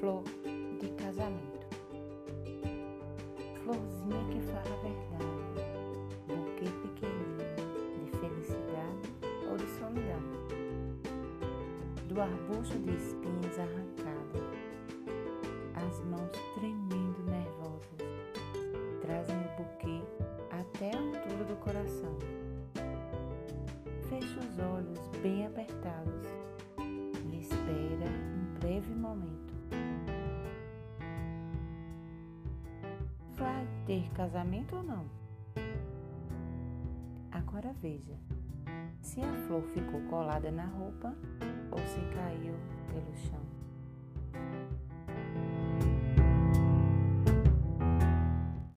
Flor de casamento. Florzinha que fala a verdade, buquê pequenino de felicidade ou de solidão. Do arbusto de espinhos arrancado, as mãos tremendo nervosas, trazem o buquê até a altura do coração. fecha os olhos bem apertados e espera um breve momento ter casamento ou não? Agora veja se a flor ficou colada na roupa ou se caiu pelo chão.